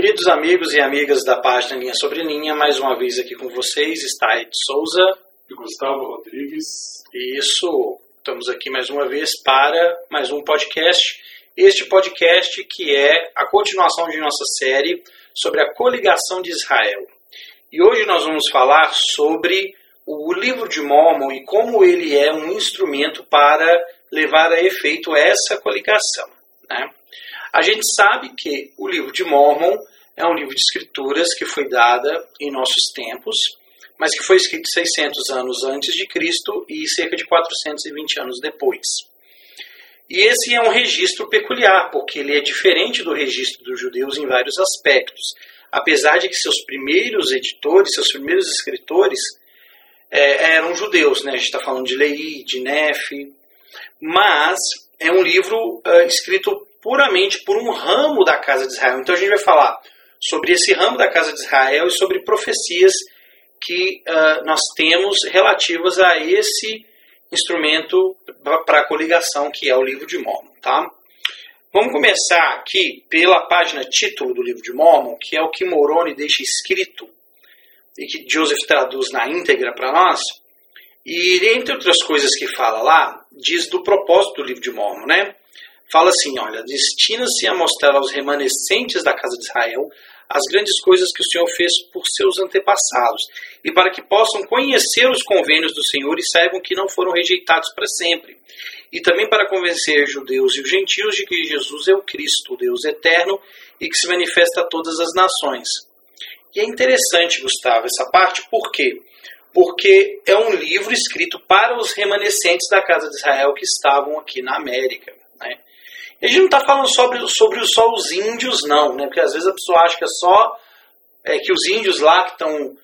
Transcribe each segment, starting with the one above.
Queridos amigos e amigas da página Linha Sobre Linha, mais uma vez aqui com vocês está Ed Souza e Gustavo Rodrigues. Isso, estamos aqui mais uma vez para mais um podcast. Este podcast que é a continuação de nossa série sobre a coligação de Israel. E hoje nós vamos falar sobre o livro de Mormon e como ele é um instrumento para levar a efeito essa coligação. Né? A gente sabe que o livro de Mormon é um livro de escrituras que foi dada em nossos tempos, mas que foi escrito 600 anos antes de Cristo e cerca de 420 anos depois. E esse é um registro peculiar, porque ele é diferente do registro dos judeus em vários aspectos. Apesar de que seus primeiros editores, seus primeiros escritores é, eram judeus, né? a gente está falando de Lei, de Nefe, mas é um livro uh, escrito puramente por um ramo da casa de Israel. Então a gente vai falar sobre esse ramo da casa de Israel e sobre profecias que uh, nós temos relativas a esse instrumento para coligação que é o livro de Mormon. Tá? Vamos começar aqui pela página título do livro de Mormon, que é o que Moroni deixa escrito e que Joseph traduz na íntegra para nós. E entre outras coisas que fala lá, diz do propósito do livro de Mormon, né? Fala assim: olha, destina-se a mostrar aos remanescentes da casa de Israel as grandes coisas que o Senhor fez por seus antepassados, e para que possam conhecer os convênios do Senhor e saibam que não foram rejeitados para sempre. E também para convencer judeus e os gentios de que Jesus é o Cristo, o Deus eterno, e que se manifesta a todas as nações. E é interessante, Gustavo, essa parte, por quê? Porque é um livro escrito para os remanescentes da casa de Israel que estavam aqui na América. Né? A gente não está falando sobre, sobre só os índios, não, né? porque às vezes a pessoa acha que é só é, que os índios lá que estão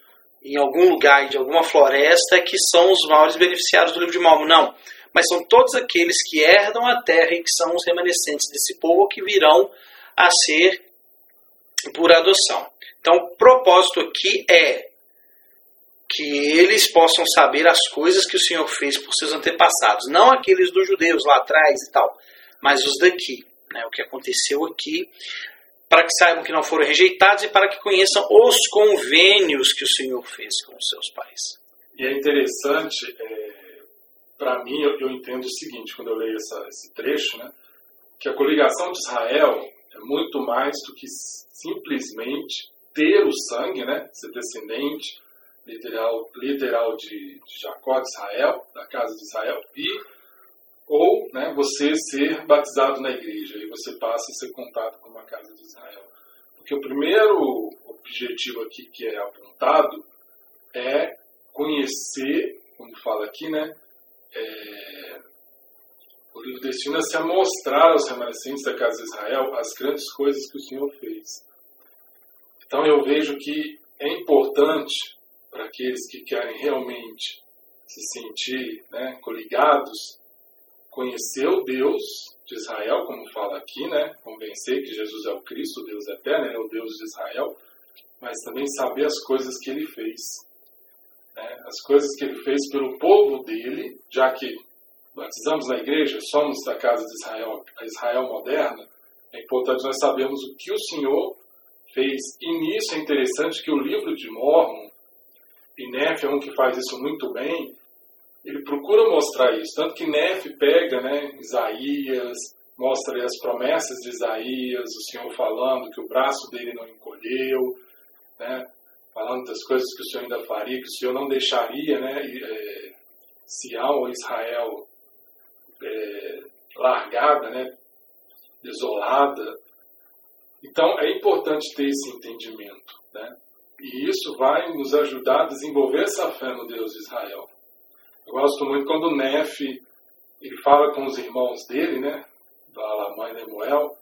em algum lugar de alguma floresta que são os maiores beneficiários do livro de Mormon. Não. Mas são todos aqueles que herdam a terra e que são os remanescentes desse povo que virão a ser por adoção. Então, o propósito aqui é que eles possam saber as coisas que o Senhor fez por seus antepassados, não aqueles dos judeus lá atrás e tal, mas os daqui, né, o que aconteceu aqui, para que saibam que não foram rejeitados e para que conheçam os convênios que o Senhor fez com os seus pais. E é interessante, é, para mim, eu, eu, entendo o seguinte, quando eu leio essa, esse trecho, né, que a coligação de Israel é muito mais do que simplesmente ter o sangue, né, ser descendente literal, literal de, de Jacó de Israel, da casa de Israel, e ou né, você ser batizado na igreja e você passa a ser contado como a casa de Israel. Porque o primeiro objetivo aqui que é apontado é conhecer, como fala aqui, né, é, o livro destina-se a mostrar aos remanescentes da casa de Israel as grandes coisas que o Senhor fez. Então eu vejo que é importante para aqueles que querem realmente se sentir né, coligados conhecer o Deus de Israel, como fala aqui, né? Convencer que Jesus é o Cristo, Deus eterno, é o Deus de Israel, mas também saber as coisas que ele fez. Né? As coisas que ele fez pelo povo dele, já que batizamos na igreja, somos da casa de Israel, a Israel moderna, é importante nós sabermos o que o Senhor fez. E nisso é interessante que o livro de Mormon, e é um que faz isso muito bem, ele procura mostrar isso. Tanto que Nefe pega né, Isaías, mostra as promessas de Isaías, o Senhor falando que o braço dele não encolheu, né, falando das coisas que o Senhor ainda faria, que o Senhor não deixaria né, é, Sião ou Israel é, largada, né, desolada. Então é importante ter esse entendimento. Né? E isso vai nos ajudar a desenvolver essa fé no Deus de Israel. Eu gosto muito quando o Nef ele fala com os irmãos dele, né, da mãe Lemuel,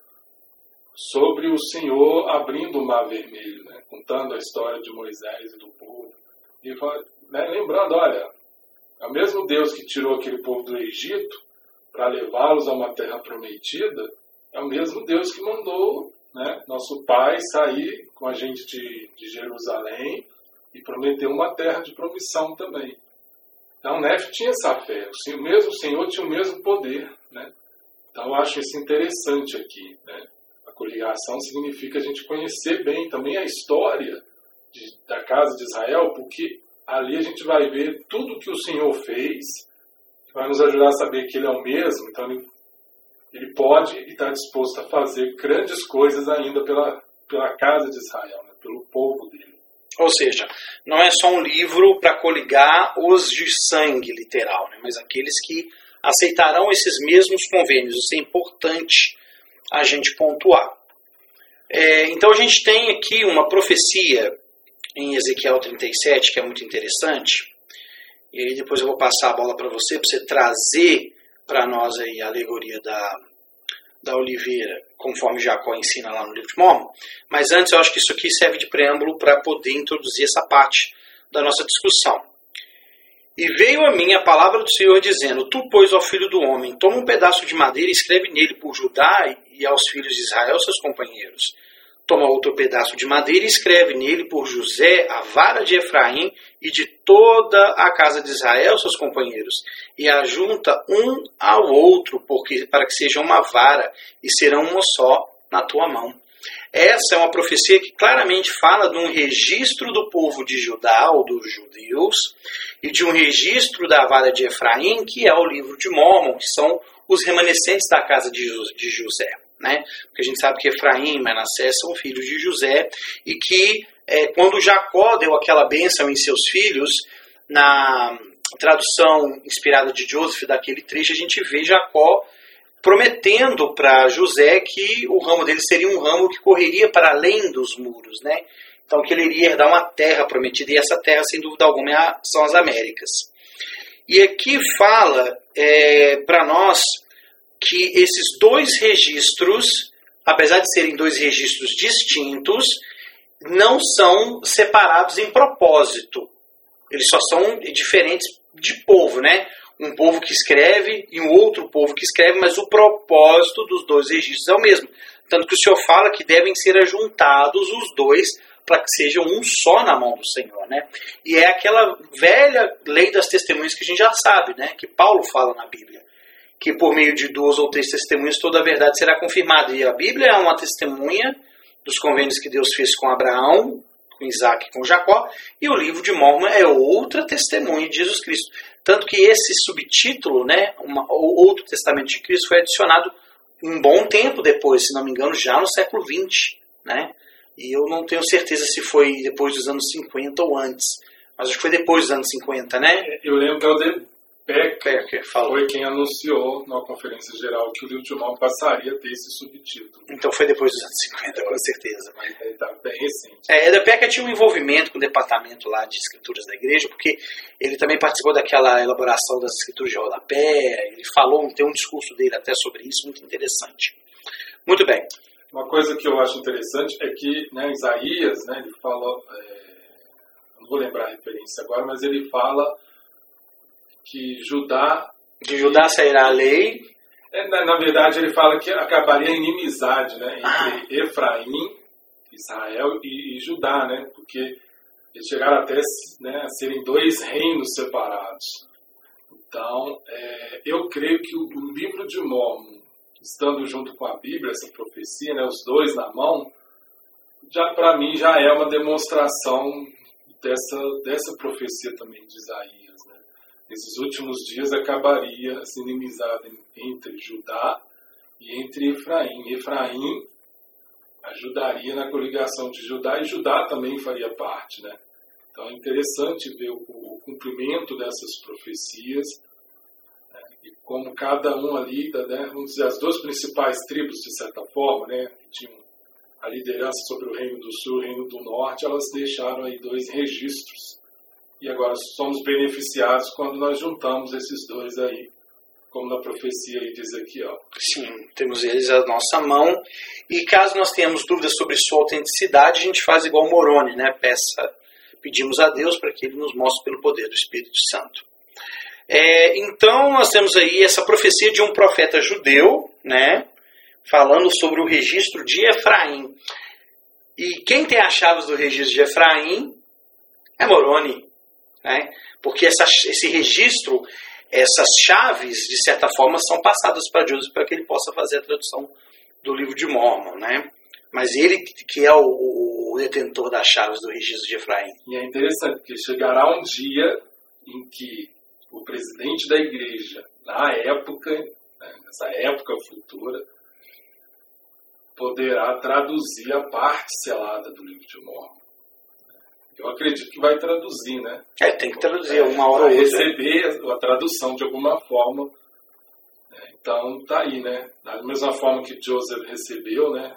sobre o Senhor abrindo o mar vermelho, né, contando a história de Moisés e do povo. E fala, né, lembrando, olha, é o mesmo Deus que tirou aquele povo do Egito para levá-los a uma terra prometida, é o mesmo Deus que mandou né, nosso pai sair com a gente de, de Jerusalém e prometeu uma terra de promissão também. Então, Nefe tinha essa fé. O mesmo Senhor tinha o mesmo poder. Né? Então, eu acho isso interessante aqui. Né? A coligação significa a gente conhecer bem também a história de, da casa de Israel, porque ali a gente vai ver tudo que o Senhor fez, vai nos ajudar a saber que Ele é o mesmo, então Ele, ele pode e está disposto a fazer grandes coisas ainda pela, pela casa de Israel, né, pelo povo dele. Ou seja, não é só um livro para coligar os de sangue, literal, né, mas aqueles que aceitarão esses mesmos convênios. Isso é importante a gente pontuar. É, então a gente tem aqui uma profecia em Ezequiel 37 que é muito interessante. E aí depois eu vou passar a bola para você, para você trazer para nós aí a alegoria da, da oliveira, conforme Jacó ensina lá no livro de Mormon. Mas antes eu acho que isso aqui serve de preâmbulo para poder introduzir essa parte da nossa discussão. E veio a mim a palavra do Senhor dizendo: Tu, pois, ó filho do homem, toma um pedaço de madeira e escreve nele por Judá e aos filhos de Israel, seus companheiros. Toma outro pedaço de madeira e escreve nele por José, a vara de Efraim e de toda a casa de Israel, seus companheiros, e ajunta um ao outro, porque para que seja uma vara e serão uma só na tua mão. Essa é uma profecia que claramente fala de um registro do povo de Judá, ou dos judeus, e de um registro da vara de Efraim, que é o livro de Mormon, que são os remanescentes da casa de José. Né? Porque a gente sabe que Efraim e Manassés são filhos de José, e que é, quando Jacó deu aquela bênção em seus filhos, na tradução inspirada de Joseph daquele trecho, a gente vê Jacó prometendo para José que o ramo dele seria um ramo que correria para além dos muros, né? Então que ele iria herdar uma terra prometida e essa terra, sem dúvida alguma, é são as Américas. E aqui fala é, para nós que esses dois registros, apesar de serem dois registros distintos, não são separados em propósito. Eles só são diferentes de povo, né? um povo que escreve e um outro povo que escreve, mas o propósito dos dois registros é o mesmo. Tanto que o Senhor fala que devem ser ajuntados os dois para que sejam um só na mão do Senhor, né? E é aquela velha lei das testemunhas que a gente já sabe, né? Que Paulo fala na Bíblia, que por meio de duas ou três testemunhas toda a verdade será confirmada. E a Bíblia é uma testemunha dos convênios que Deus fez com Abraão, com Isaac e com Jacó, e o livro de Mormon é outra testemunha de Jesus Cristo. Tanto que esse subtítulo, né, uma, o Outro Testamento de Cristo, foi adicionado um bom tempo depois, se não me engano, já no século XX. Né? E eu não tenho certeza se foi depois dos anos 50 ou antes. Mas acho que foi depois dos anos 50, né? Eu lembro que eu Becker, Becker foi quem anunciou na conferência geral que o livro de passaria a ter esse subtítulo. Então foi depois dos anos 50, é, com certeza. Mas ele está bem recente. É, Eda Becker tinha um envolvimento com o departamento lá de escrituras da igreja, porque ele também participou daquela elaboração das escrituras de rodapé, ele falou, tem um discurso dele até sobre isso, muito interessante. Muito bem. Uma coisa que eu acho interessante é que né, Isaías, né, ele fala, é, não vou lembrar a referência agora, mas ele fala que Judá. De Judá sairá a lei. É, na, na, verdade, ele fala que acabaria a inimizade né, entre ah. Efraim, Israel e, e, Judá, né, porque eles chegaram até né, a serem dois reinos separados. Então, é, eu creio que o, o, livro de Mormon, estando junto com a Bíblia, essa profecia, né, os dois na mão, já para mim já é uma demonstração dessa, dessa profecia também de Isaías nesses últimos dias acabaria essa inimizade entre Judá e entre Efraim. Efraim ajudaria na coligação de Judá e Judá também faria parte, né? Então é interessante ver o, o cumprimento dessas profecias né? e como cada um ali, né, vamos dizer, as duas principais tribos, de certa forma, né, que tinham a liderança sobre o Reino do Sul e o Reino do Norte, elas deixaram aí dois registros e agora somos beneficiados quando nós juntamos esses dois aí, como na profecia aí diz aqui, ó. Sim, temos eles à nossa mão. E caso nós tenhamos dúvidas sobre sua autenticidade, a gente faz igual Moroni, né? Peça, pedimos a Deus para que ele nos mostre pelo poder do Espírito Santo. É, então nós temos aí essa profecia de um profeta judeu, né? Falando sobre o registro de Efraim. E quem tem as chaves do registro de Efraim é Moroni. Né? Porque essa, esse registro, essas chaves, de certa forma, são passadas para Joseph para que ele possa fazer a tradução do livro de Mormon, né? Mas ele que é o, o detentor das chaves do registro de Efraim. E é interessante, porque chegará um dia em que o presidente da igreja, na época, né, nessa época futura, poderá traduzir a parte selada do livro de Mormon. Acredito que vai traduzir, né? É, tem que traduzir uma hora ou outra. receber a tradução de alguma forma. É, então, tá aí, né? Da mesma forma que Joseph recebeu, né?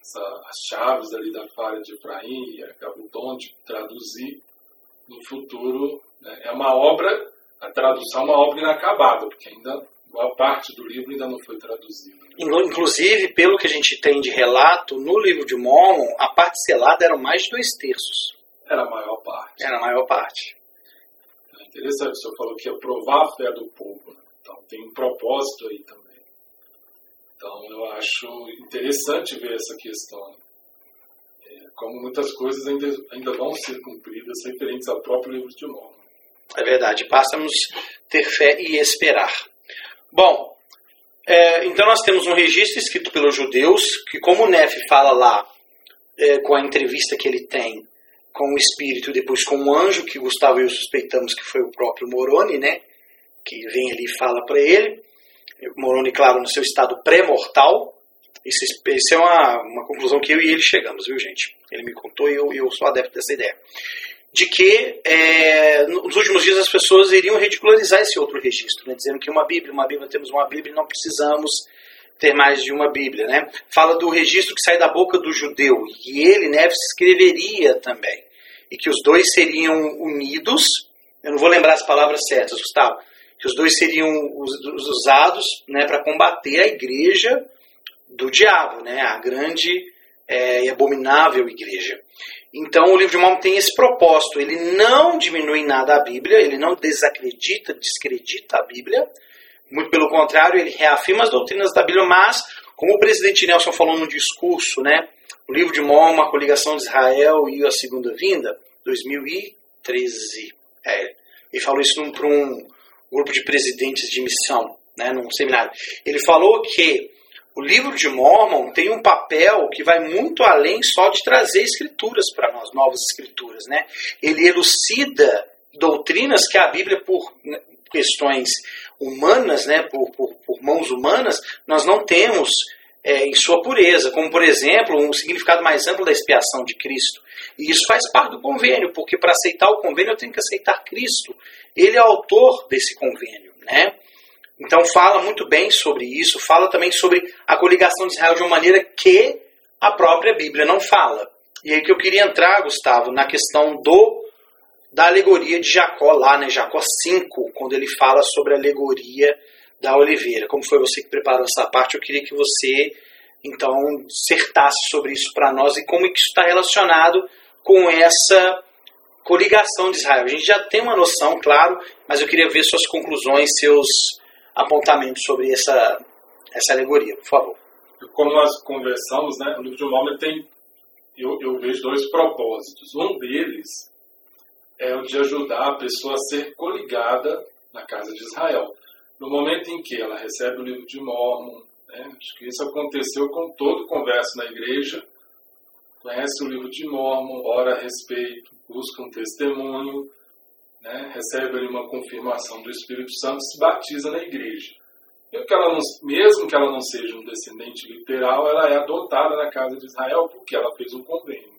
Essa, as chaves ali da falha de Efraim e acabou o dom de traduzir no futuro. Né? É uma obra, a tradução é uma obra inacabada, porque ainda boa parte do livro ainda não foi traduzida. Inclusive, pelo que a gente tem de relato, no livro de Mormon, a parte selada eram mais de dois terços. Era a maior parte. Era a maior parte. É interessante, o senhor falou que ia provar a fé do povo. Né? Então tem um propósito aí também. Então eu acho interessante ver essa questão. É, como muitas coisas ainda, ainda vão ser cumpridas referentes ao próprio livro de Mormon. É verdade, basta-nos ter fé e esperar. Bom, é, então nós temos um registro escrito pelos judeus, que como o Neff fala lá, é, com a entrevista que ele tem com o espírito, depois com o anjo, que Gustavo e eu suspeitamos que foi o próprio Moroni, né? Que vem ali e fala para ele. Moroni, claro, no seu estado pré-mortal. Isso é uma, uma conclusão que eu e ele chegamos, viu, gente? Ele me contou e eu, eu sou adepto dessa ideia. De que é, nos últimos dias as pessoas iriam ridicularizar esse outro registro, né? dizendo que uma Bíblia, uma Bíblia, temos uma Bíblia e não precisamos ter mais de uma Bíblia, né? Fala do registro que sai da boca do judeu e ele, Neves, escreveria também e que os dois seriam unidos. Eu não vou lembrar as palavras certas, Gustavo. Que os dois seriam usados, né, para combater a igreja do diabo, né? A grande é, e abominável igreja. Então o livro de Mormon tem esse propósito. Ele não diminui nada a Bíblia, ele não desacredita, descredita a Bíblia, muito pelo contrário, ele reafirma as doutrinas da Bíblia, mas, como o presidente Nelson falou no discurso, né, o livro de Mormon, a coligação de Israel e a segunda vinda, 2013. É, ele falou isso para um grupo de presidentes de missão, né, num seminário. Ele falou que o livro de Mormon tem um papel que vai muito além só de trazer escrituras para nós, novas escrituras. Né? Ele elucida doutrinas que a Bíblia, por né, questões humanas, né, por, por, por mãos humanas, nós não temos é, em sua pureza, como por exemplo um significado mais amplo da expiação de Cristo. E isso faz parte do convênio, porque para aceitar o convênio eu tenho que aceitar Cristo. Ele é autor desse convênio, né? Então fala muito bem sobre isso, fala também sobre a coligação de Israel de uma maneira que a própria Bíblia não fala. E aí que eu queria entrar, Gustavo, na questão do da alegoria de Jacó lá, né, Jacó 5, quando ele fala sobre a alegoria da oliveira. Como foi você que preparou essa parte, eu queria que você então certasse sobre isso para nós e como isso está relacionado com essa coligação de Israel. A gente já tem uma noção, claro, mas eu queria ver suas conclusões, seus apontamentos sobre essa, essa alegoria, por favor. Como nós conversamos, né, o livro de Mormon tem, eu, eu vejo dois propósitos. Um deles é o de ajudar a pessoa a ser coligada na casa de Israel. No momento em que ela recebe o livro de Mormon, né, acho que isso aconteceu com todo converso na igreja, conhece o livro de Mormon, ora a respeito, busca um testemunho, né, recebe ali uma confirmação do Espírito Santo, se batiza na igreja. Mesmo que, ela não, mesmo que ela não seja um descendente literal, ela é adotada na casa de Israel porque ela fez um convênio.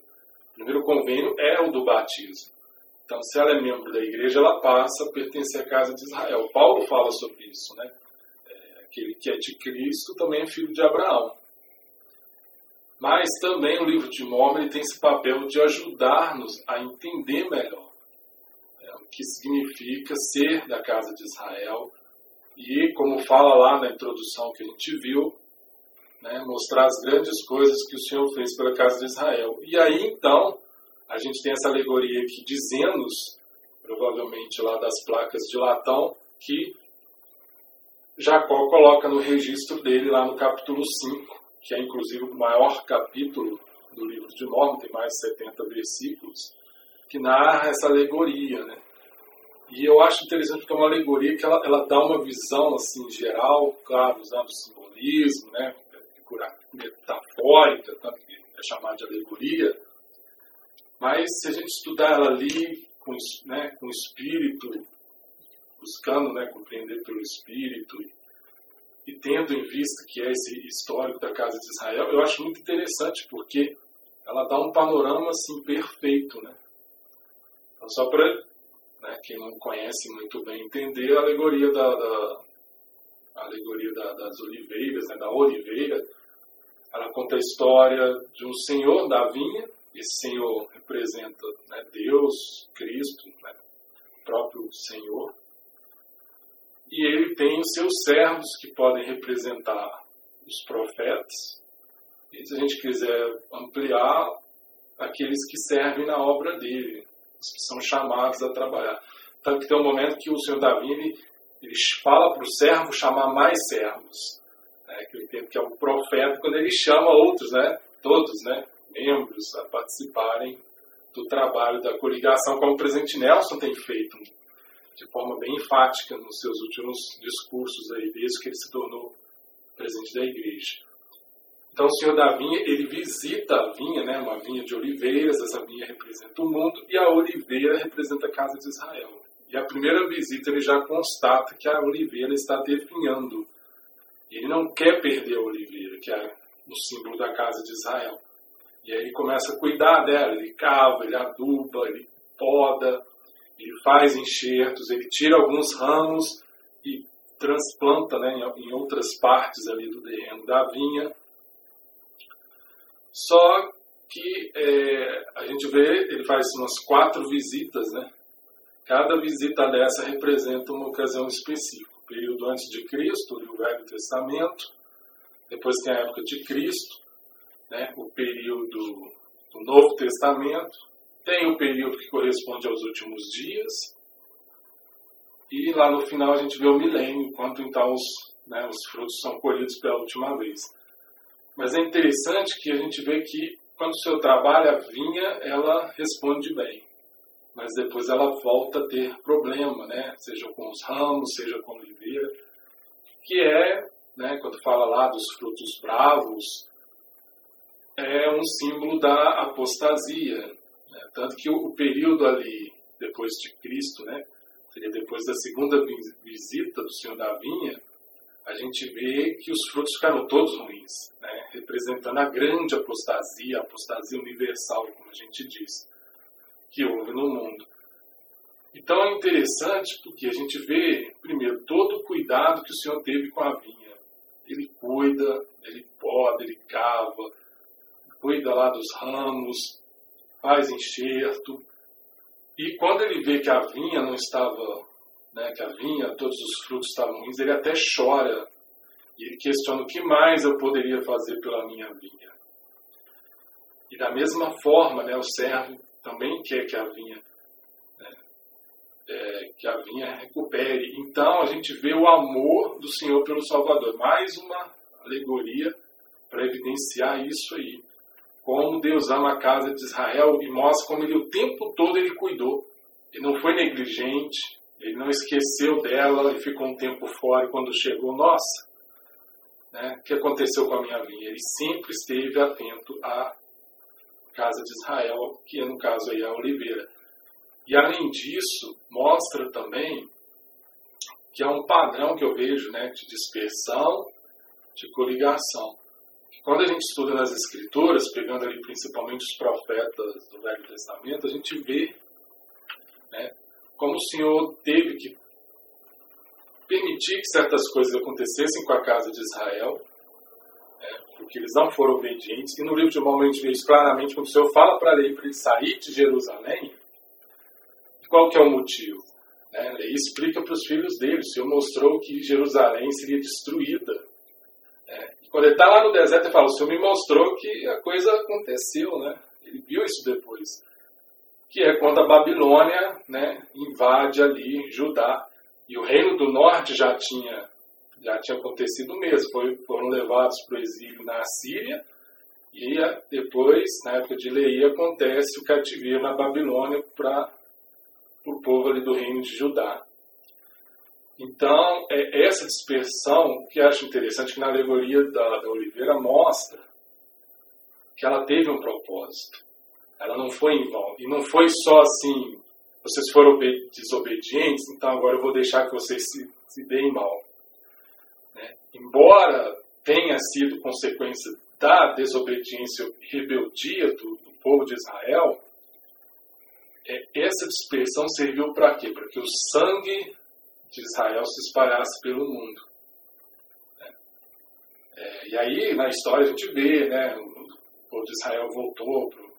O primeiro convênio é o do batismo. Então, se ela é membro da igreja, ela passa a pertencer à casa de Israel. Paulo fala sobre isso, né? É, aquele que é de Cristo também é filho de Abraão. Mas também o livro de Mormon tem esse papel de ajudar-nos a entender melhor é, o que significa ser da casa de Israel e, como fala lá na introdução que a gente viu, né, mostrar as grandes coisas que o Senhor fez pela casa de Israel. E aí, então, a gente tem essa alegoria aqui de Zenos, provavelmente lá das placas de latão, que Jacó coloca no registro dele lá no capítulo 5, que é inclusive o maior capítulo do livro de Mormon, tem mais de 70 versículos, que narra essa alegoria, né? E eu acho interessante porque é uma alegoria que ela, ela dá uma visão assim geral, claro, usando simbolismo, né? figura metafórica, tanto que é chamada de alegoria, mas se a gente estudar ela ali com, né, com o espírito, buscando né, compreender pelo espírito e tendo em vista que é esse histórico da casa de Israel, eu acho muito interessante porque ela dá um panorama assim perfeito, né? Então, só para né, quem não conhece muito bem entender a alegoria da, da a alegoria da, das oliveiras, né, da oliveira, ela conta a história de um senhor da vinha. Esse senhor representa né, Deus, Cristo, né, o próprio Senhor e ele tem os seus servos que podem representar os profetas. E se a gente quiser ampliar, aqueles que servem na obra dele, os que são chamados a trabalhar. Tanto que tem um momento que o senhor Davi ele, ele fala para o servo chamar mais servos. Né, que eu entendo que é o profeta quando ele chama outros, né, todos, né, membros a participarem do trabalho da coligação, como o presidente Nelson tem feito de forma bem enfática nos seus últimos discursos aí, desde que ele se tornou presidente da igreja. Então o senhor da vinha, ele visita a vinha, né, uma vinha de oliveiras, essa vinha representa o mundo, e a oliveira representa a casa de Israel. E a primeira visita ele já constata que a oliveira está definhando. Ele não quer perder a oliveira, que é o símbolo da casa de Israel. E aí ele começa a cuidar dela, ele cava, ele aduba, ele poda, ele faz enxertos, ele tira alguns ramos e transplanta né, em outras partes ali do terreno da vinha. Só que é, a gente vê, ele faz umas quatro visitas, né? Cada visita dessa representa uma ocasião específica. O período antes de Cristo, o Velho Testamento, depois tem a época de Cristo, né? o período do Novo Testamento, tem o período que corresponde aos últimos dias. E lá no final a gente vê o milênio, quando então os, né, os frutos são colhidos pela última vez. Mas é interessante que a gente vê que quando o seu trabalho, a vinha, ela responde bem. Mas depois ela volta a ter problema, né? seja com os ramos, seja com a oliveira, que é, né, quando fala lá dos frutos bravos, é um símbolo da apostasia, né? Tanto que o, período ali, depois de Cristo, né, seria depois da segunda visita do Senhor da Vinha, a gente vê que os frutos ficaram todos ruins, né, representando a grande apostasia, a apostasia universal, como a gente diz, que houve no mundo. Então é interessante porque a gente vê, primeiro, todo o cuidado que o Senhor teve com a vinha. Ele cuida, ele poda, ele cava, cuida lá dos ramos, faz enxerto. E quando ele vê que a vinha não estava, né, que a vinha, todos os frutos estavam ruins, ele até chora. E ele questiona o que mais eu poderia fazer pela minha vinha. E da mesma forma, né, o servo também quer que a vinha né, é, que a vinha recupere. Então a gente vê o amor do Senhor pelo Salvador. Mais uma alegoria para evidenciar isso aí como Deus ama a casa de Israel e mostra como ele o tempo todo ele cuidou. Ele não foi negligente, ele não esqueceu dela e ficou um tempo fora e quando chegou, nossa, né, o que aconteceu com a minha vinha? Ele sempre esteve atento à casa de Israel, que é no caso aí a oliveira. E além disso, mostra também que há um padrão que eu vejo né, de dispersão, de coligação. Quando a gente estuda nas Escrituras, pegando ali principalmente os profetas do Velho Testamento, a gente vê né, como o Senhor teve que permitir que certas coisas acontecessem com a casa de Israel, né, porque eles não foram obedientes. E no livro de Mormon a isso claramente, quando o Senhor fala para ele para ele sair de Jerusalém, qual que é o motivo? Né? Ele explica para os filhos dele, o Senhor mostrou que Jerusalém seria destruída quando ele está lá no deserto, ele fala: O Senhor me mostrou que a coisa aconteceu, né? Ele viu isso depois. Que é quando a Babilônia né, invade ali Judá. E o reino do norte já tinha, já tinha acontecido mesmo. Foi, foram levados para o exílio na Síria. E depois, na época de Leia, acontece o cativeiro na Babilônia para o povo ali do reino de Judá. Então, é essa dispersão que acho interessante, que na alegoria da, da Oliveira mostra que ela teve um propósito. Ela não foi em vão. E não foi só assim, vocês foram desobedientes, então agora eu vou deixar que vocês se, se deem mal. Né? Embora tenha sido consequência da desobediência e rebeldia do, do povo de Israel, é, essa dispersão serviu para quê? Para que o sangue de Israel se espalhasse pelo mundo. Né? É, e aí, na história, a gente vê, né, o povo de Israel voltou pro,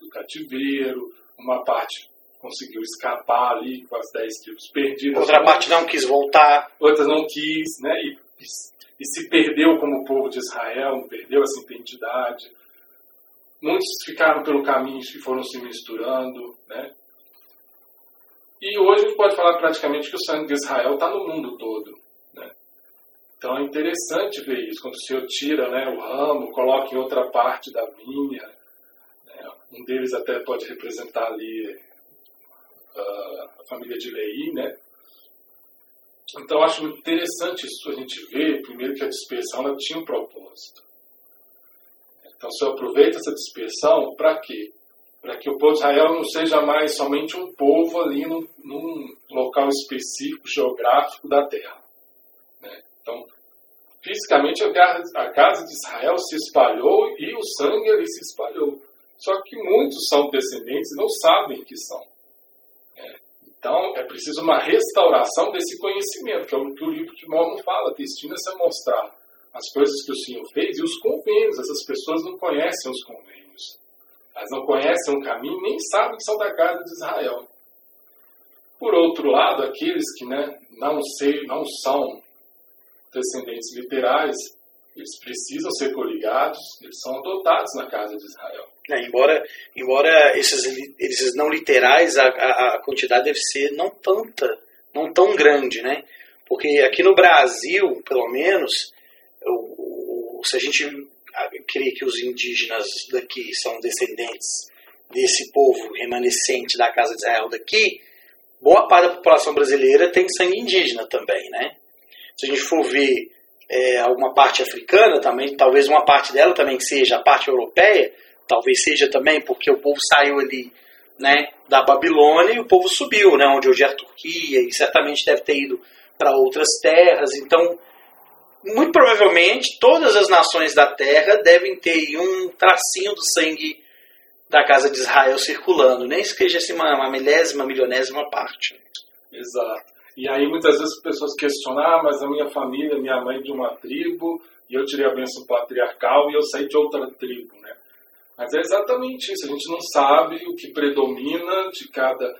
do cativeiro, uma parte conseguiu escapar ali com as dez tribos perdidas. Outra parte não quis voltar. Outras não quis, né? E, e, e, se perdeu como povo de Israel, perdeu essa identidade. Muitos ficaram pelo caminho e foram se misturando, né? E hoje a gente pode falar praticamente que o sangue de Israel está no mundo todo. Né? Então é interessante ver isso, quando o Senhor tira né, o ramo, coloca em outra parte da vinha. Né? Um deles até pode representar ali uh, a família de Lei, né? Então acho muito interessante isso a gente ver, primeiro que a dispersão ela tinha um propósito. Então se eu aproveito essa dispersão, para quê? Para que o povo de Israel não seja mais somente um povo ali num, num local específico, geográfico da terra. Né? Então, fisicamente a casa, a casa de Israel se espalhou e o sangue ali se espalhou. Só que muitos são descendentes e não sabem que são. Né? Então, é preciso uma restauração desse conhecimento, que é o que o livro de Mormon fala. Destina-se a mostrar as coisas que o Senhor fez e os convênios. Essas pessoas não conhecem os convênios. Elas não conhecem o caminho, nem sabem que são da casa de Israel. Por outro lado, aqueles que né, não, sei, não são descendentes literais, eles precisam ser coligados, eles são adotados na casa de Israel. É, embora embora esses, esses não literais, a, a, a, quantidade deve ser não tanta, não tão grande, né? Porque aqui no Brasil, pelo menos, se a gente crê que os indígenas daqui são descendentes desse povo remanescente da casa de Israel daqui, boa parte da população brasileira tem sangue indígena também, né? Se a gente for ver é, alguma parte africana também, talvez uma parte dela também seja a parte europeia, talvez seja também porque o povo saiu ali, né, da Babilônia e o povo subiu, né, onde hoje é a Turquia e certamente deve ter ido para outras terras, então muito provavelmente todas as nações da terra devem ter um tracinho do sangue da casa de Israel circulando, nem que seja assim uma, uma milésima, milionésima parte. Exato. E aí muitas vezes as pessoas questionam, ah, mas a minha família, minha mãe é de uma tribo, e eu tirei a bênção patriarcal e eu saí de outra tribo, né? Mas é exatamente isso, a gente não sabe o que predomina de cada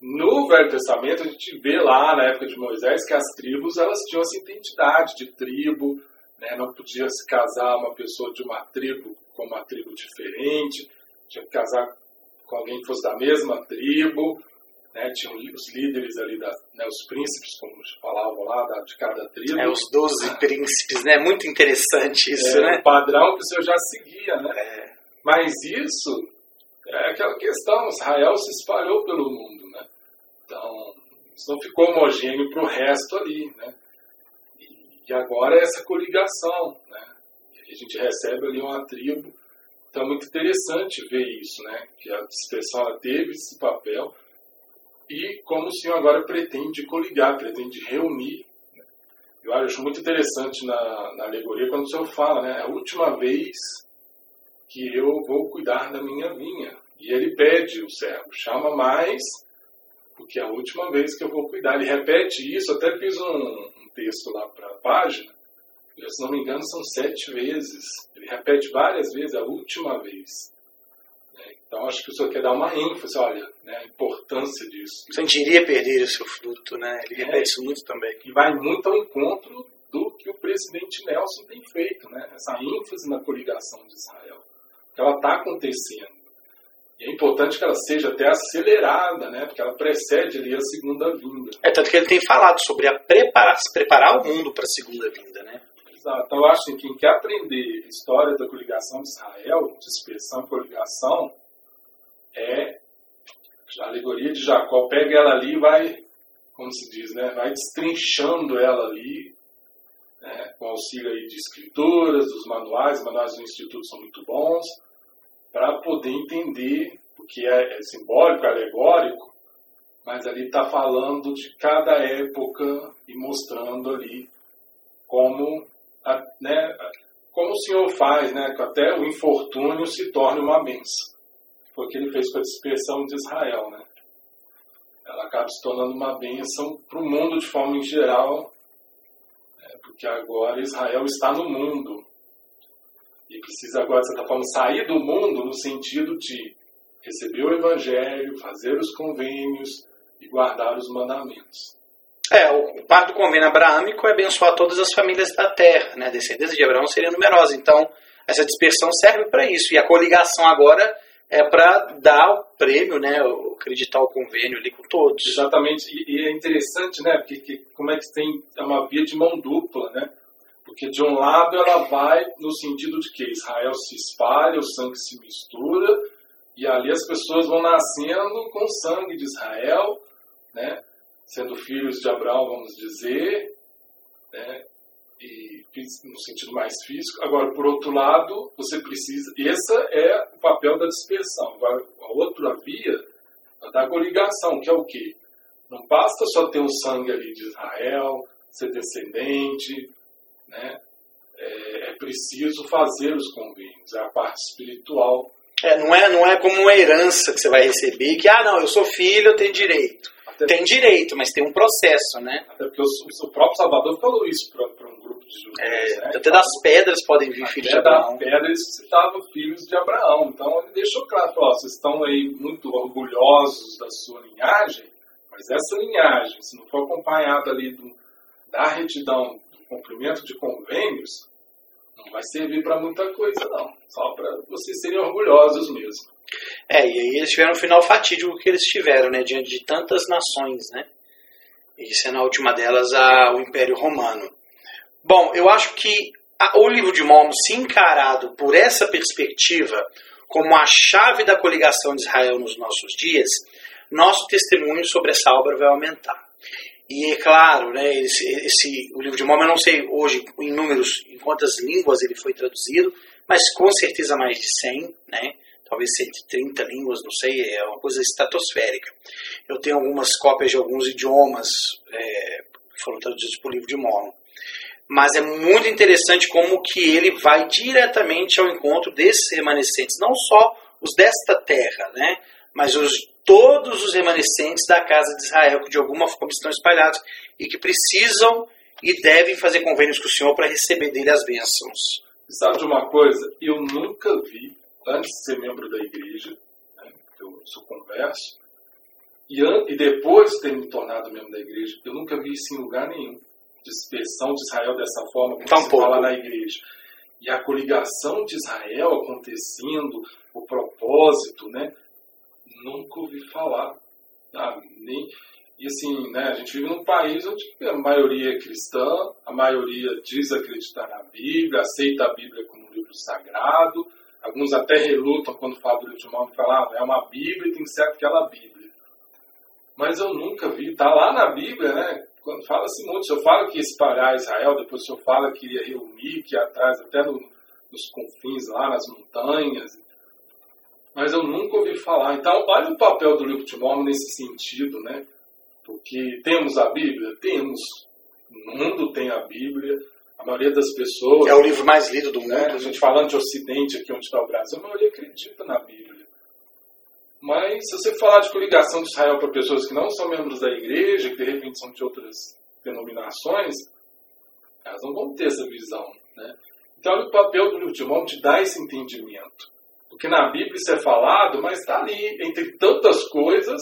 no Velho Testamento, a gente vê lá, na época de Moisés, que as tribos elas tinham essa identidade de tribo, né? não podia se casar uma pessoa de uma tribo com uma tribo diferente, tinha que casar com alguém que fosse da mesma tribo, né? tinham os líderes ali, da, né? os príncipes, como falavam lá, da, de cada tribo. É, os doze príncipes, né? Muito interessante isso, é, né? O padrão que o senhor já seguia, né? É. Mas isso é aquela questão, Israel se espalhou pelo mundo. Então, isso não ficou homogêneo para o resto ali, né? E, agora é essa coligação, né? A gente recebe ali uma tribo. Então é muito interessante ver isso, né? Que a dispersão teve esse papel e como o Senhor agora pretende coligar, pretende reunir. Né? Eu acho muito interessante na, na alegoria quando o Senhor fala, né? É a última vez que eu vou cuidar da minha vinha. E ele pede o servo, chama mais porque é a última vez que eu vou cuidar. Ele repete isso, até fiz um, um texto lá para a página, se não me engano são sete vezes. Ele repete várias vezes, a última vez. Né? Então acho que o senhor quer dar uma ênfase, olha, né, a importância disso. Você iria perder o seu fruto, né? Ele repete é, isso muito também. E vai muito ao encontro do que o presidente Nelson tem feito, né? Essa ênfase na coligação de Israel. Ela está acontecendo. É importante que ela seja até acelerada, né? Porque ela precede ali a segunda vinda. É tanto que ele tem falado sobre a preparar, preparar o mundo para a segunda vinda, né? Exato. Então eu acho que quem quer aprender história da coligação de Israel, dispersão e coligação, é a alegoria de Jacó. Pega ela ali e vai como se diz, né, vai destrinchando ela ali, né, com auxílio aí de escrituras, dos manuais, os manuais do Instituto são muito bons, para poder entender o que é, simbólico, alegórico, mas ali está falando de cada época e mostrando ali como, a, né, como o Senhor faz, né, que até o infortúnio se torne uma benção. Foi o que ele fez com a dispersão de Israel. Né? Ela acaba se tornando uma benção para o mundo de forma em geral, né, porque agora Israel está no mundo. E precisa agora, de certa forma, sair do mundo no sentido de receber o Evangelho, fazer os convênios e guardar os mandamentos. É, o parte do convênio abraâmico é abençoar todas as famílias da terra, né? A descendência de Abraão seria numerosa. Então, essa dispersão serve para isso. E a coligação agora é para dar o prêmio, né? Acreditar o convênio ali com todos. Exatamente. E, e é interessante, né? Porque que, como é que tem é uma via de mão dupla, né? Porque de um lado ela vai no sentido de que Israel se espalha, o sangue se mistura, e ali as pessoas vão nascendo com o sangue de Israel, né? sendo filhos de Abraão, vamos dizer, né? e no sentido mais físico. Agora, por outro lado, você precisa. Esse é o papel da dispersão. A outra via é da coligação, que é o quê? Não basta só ter o sangue ali de Israel, ser descendente, né? É, é preciso fazer os convênios, é a parte espiritual. É, não, é, não é como uma herança que você vai receber, que, ah, não, eu sou filho, eu tenho direito. Até tem direito, mas tem um processo, né? Até porque o, o próprio Salvador falou isso para um grupo de judeus. É, né? Até das pedras podem vir filhos de Abraão. Das pedras citavam filhos de Abraão. Então ele deixou claro, falou, vocês estão aí muito orgulhosos da sua linhagem, mas essa linhagem, se não for acompanhada ali do, da retidão, cumprimento de convênios, não vai servir para muita coisa, não. Só para vocês serem orgulhosos mesmo. É, e aí eles tiveram um final fatídico que eles tiveram, né? Diante de tantas nações, né? E sendo a última delas a, o Império Romano. Bom, eu acho que a, o livro de Mormon, se encarado por essa perspectiva, como a chave da coligação de Israel nos nossos dias, nosso testemunho sobre essa obra vai aumentar. E é claro, né, esse, esse, o livro de Mormon, eu não sei hoje em números, em quantas línguas ele foi traduzido, mas com certeza mais de 100, né? talvez 130 línguas, não sei, é uma coisa estratosférica. Eu tenho algumas cópias de alguns idiomas é, que foram traduzidos por livro de Mormon. Mas é muito interessante como que ele vai diretamente ao encontro desses remanescentes, não só os desta terra, né, mas os, todos os remanescentes da casa de Israel, que de alguma forma estão espalhados e que precisam e devem fazer convênios com o Senhor para receber dele as bênçãos. Sabe de uma coisa? Eu nunca vi antes de ser membro da igreja, né, eu sou converso, e, e depois de ter me tornado membro da igreja, eu nunca vi isso em lugar nenhum. Dispersão de Israel dessa forma, como tá se fala na igreja. E a coligação de Israel acontecendo, o propósito, né? Nunca ouvi falar. Ah, nem, e assim, né, a gente vive num país onde a maioria é cristã, a maioria diz acreditar na Bíblia, aceita a Bíblia como um livro sagrado, Alguns até relutam quando falam do livro de e falam, ah, é uma Bíblia e tem que ser aquela Bíblia. Mas eu nunca vi, está lá na Bíblia, né? Quando fala-se muito, se eu falo que ia espalhar Israel, depois se eu falo que ia reunir, que ia atrás, até no, nos confins lá, nas montanhas. Mas eu nunca ouvi falar. Então, olha o papel do livro de Mormon nesse sentido, né? Porque temos a Bíblia? Temos. O mundo tem a Bíblia, a maioria das pessoas. É o livro mais lido do mundo. Né? A gente falando de Ocidente, aqui onde está o Brasil, a maioria acredita na Bíblia. Mas se você falar de coligação de Israel para pessoas que não são membros da igreja, que de repente são de outras denominações, elas não vão ter essa visão. Né? Então, o papel do livro de Mormon te dá esse entendimento. Porque na Bíblia isso é falado, mas está ali, entre tantas coisas,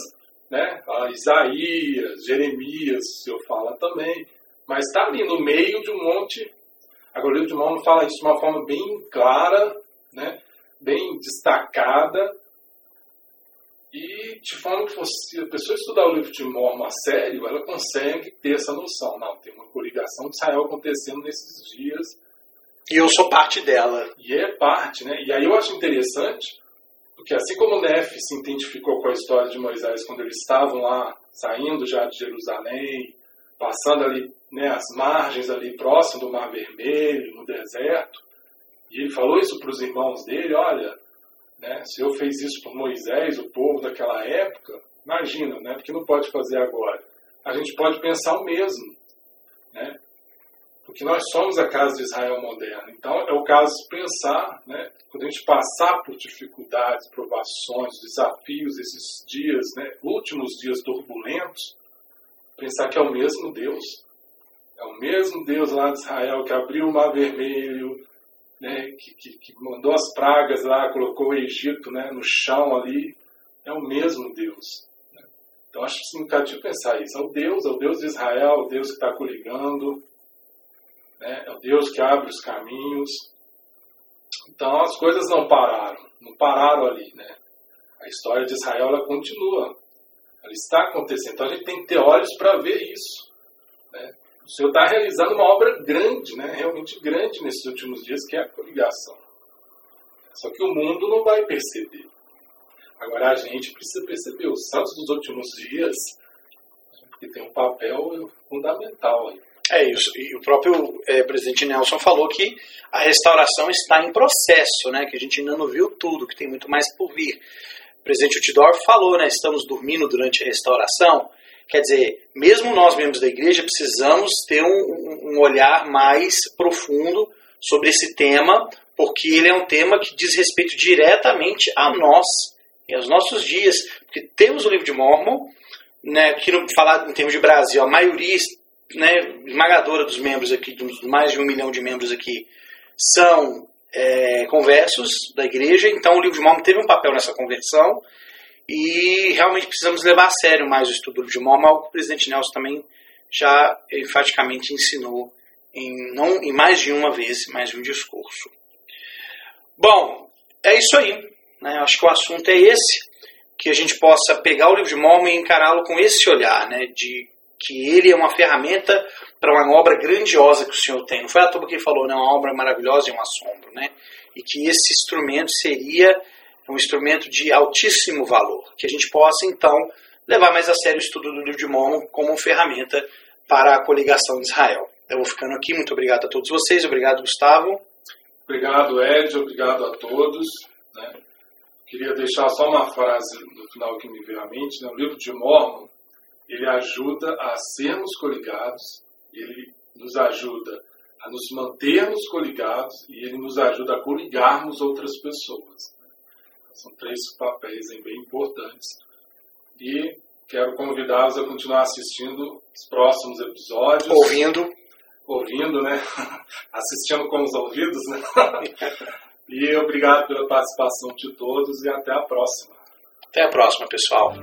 né? Isaías, Jeremias, o senhor fala também. Mas está ali no meio de um monte. Agora, o livro de Mormon fala isso de uma forma bem clara, né? bem destacada. E de forma que se a pessoa estudar o livro de Mormon a sério, ela consegue ter essa noção. Não, tem uma coligação de Israel acontecendo nesses dias. E eu sou parte dela. E é parte, né? E aí eu acho interessante, porque assim como o Nefe se identificou com a história de Moisés quando eles estavam lá saindo já de Jerusalém, passando ali né, as margens ali próximo do Mar Vermelho, no deserto. E ele falou isso para os irmãos dele, olha, né, se eu fez isso por Moisés, o povo daquela época, imagina, né, porque não pode fazer agora. A gente pode pensar o mesmo, né? Porque nós somos a casa de Israel moderna. Então é o caso de pensar, né, quando a gente passar por dificuldades, provações, desafios, esses dias, né, últimos dias turbulentos, pensar que é o mesmo Deus. É o mesmo Deus lá de Israel que abriu o Mar Vermelho, né, que, que, que, mandou as pragas lá, colocou o Egito né, no chão ali. É o mesmo Deus. Então acho significativo pensar isso. É o Deus, é o Deus de Israel, é o Deus que está coligando, né, é o Deus que abre os caminhos. Então as coisas não pararam, não pararam ali. Né? A história de Israel ela continua. Ela está acontecendo. Então a gente tem que ter olhos para ver isso. Né? O Senhor está realizando uma obra grande, né? realmente grande nesses últimos dias, que é a coligação. Só que o mundo não vai perceber. Agora a gente precisa perceber, os santos dos últimos dias, porque tem um papel fundamental aí. É isso. E o próprio é, presidente Nelson falou que a restauração está em processo, né? Que a gente ainda não viu tudo, que tem muito mais por vir. O presidente Utidor falou, né? Estamos dormindo durante a restauração. Quer dizer, mesmo nós, membros da igreja, precisamos ter um, um olhar mais profundo sobre esse tema, porque ele é um tema que diz respeito diretamente a nós e aos nossos dias. Porque temos o livro de Mormon, né, que no, falar em termos de Brasil, a maioria né, esmagadora dos membros aqui, dos mais de um milhão de membros aqui, são é, conversos da igreja, então o livro de Mormon teve um papel nessa conversão, e realmente precisamos levar a sério mais o estudo do livro de Mormon, algo que o presidente Nelson também já enfaticamente ensinou em, não, em mais de uma vez, mais de um discurso. Bom, é isso aí. Né? Acho que o assunto é esse, que a gente possa pegar o livro de Mormon e encará-lo com esse olhar, né? de que ele é uma ferramenta para uma obra grandiosa que o Senhor tem. Não foi a toa que ele falou, né? uma obra maravilhosa e um assombro. Né? E que esse instrumento seria um instrumento de altíssimo valor, que a gente possa então levar mais a sério o estudo do livro de Mormon como ferramenta para a coligação de Israel. Eu vou ficando aqui, muito obrigado a todos vocês, obrigado Gustavo. Obrigado Ed, obrigado a todos. Né? Queria deixar só uma frase no final que me veio à mente. Né? O livro de Mormon, ele ajuda a sermos coligados, ele nos ajuda a nos mantermos coligados e ele nos ajuda a coligarmos outras pessoas. São três papéis bem importantes. E quero convidá-los a continuar assistindo os próximos episódios. Ouvindo. Ouvindo, né? Assistindo com os ouvidos, né? e obrigado pela participação de todos e até a próxima. Até a próxima, pessoal.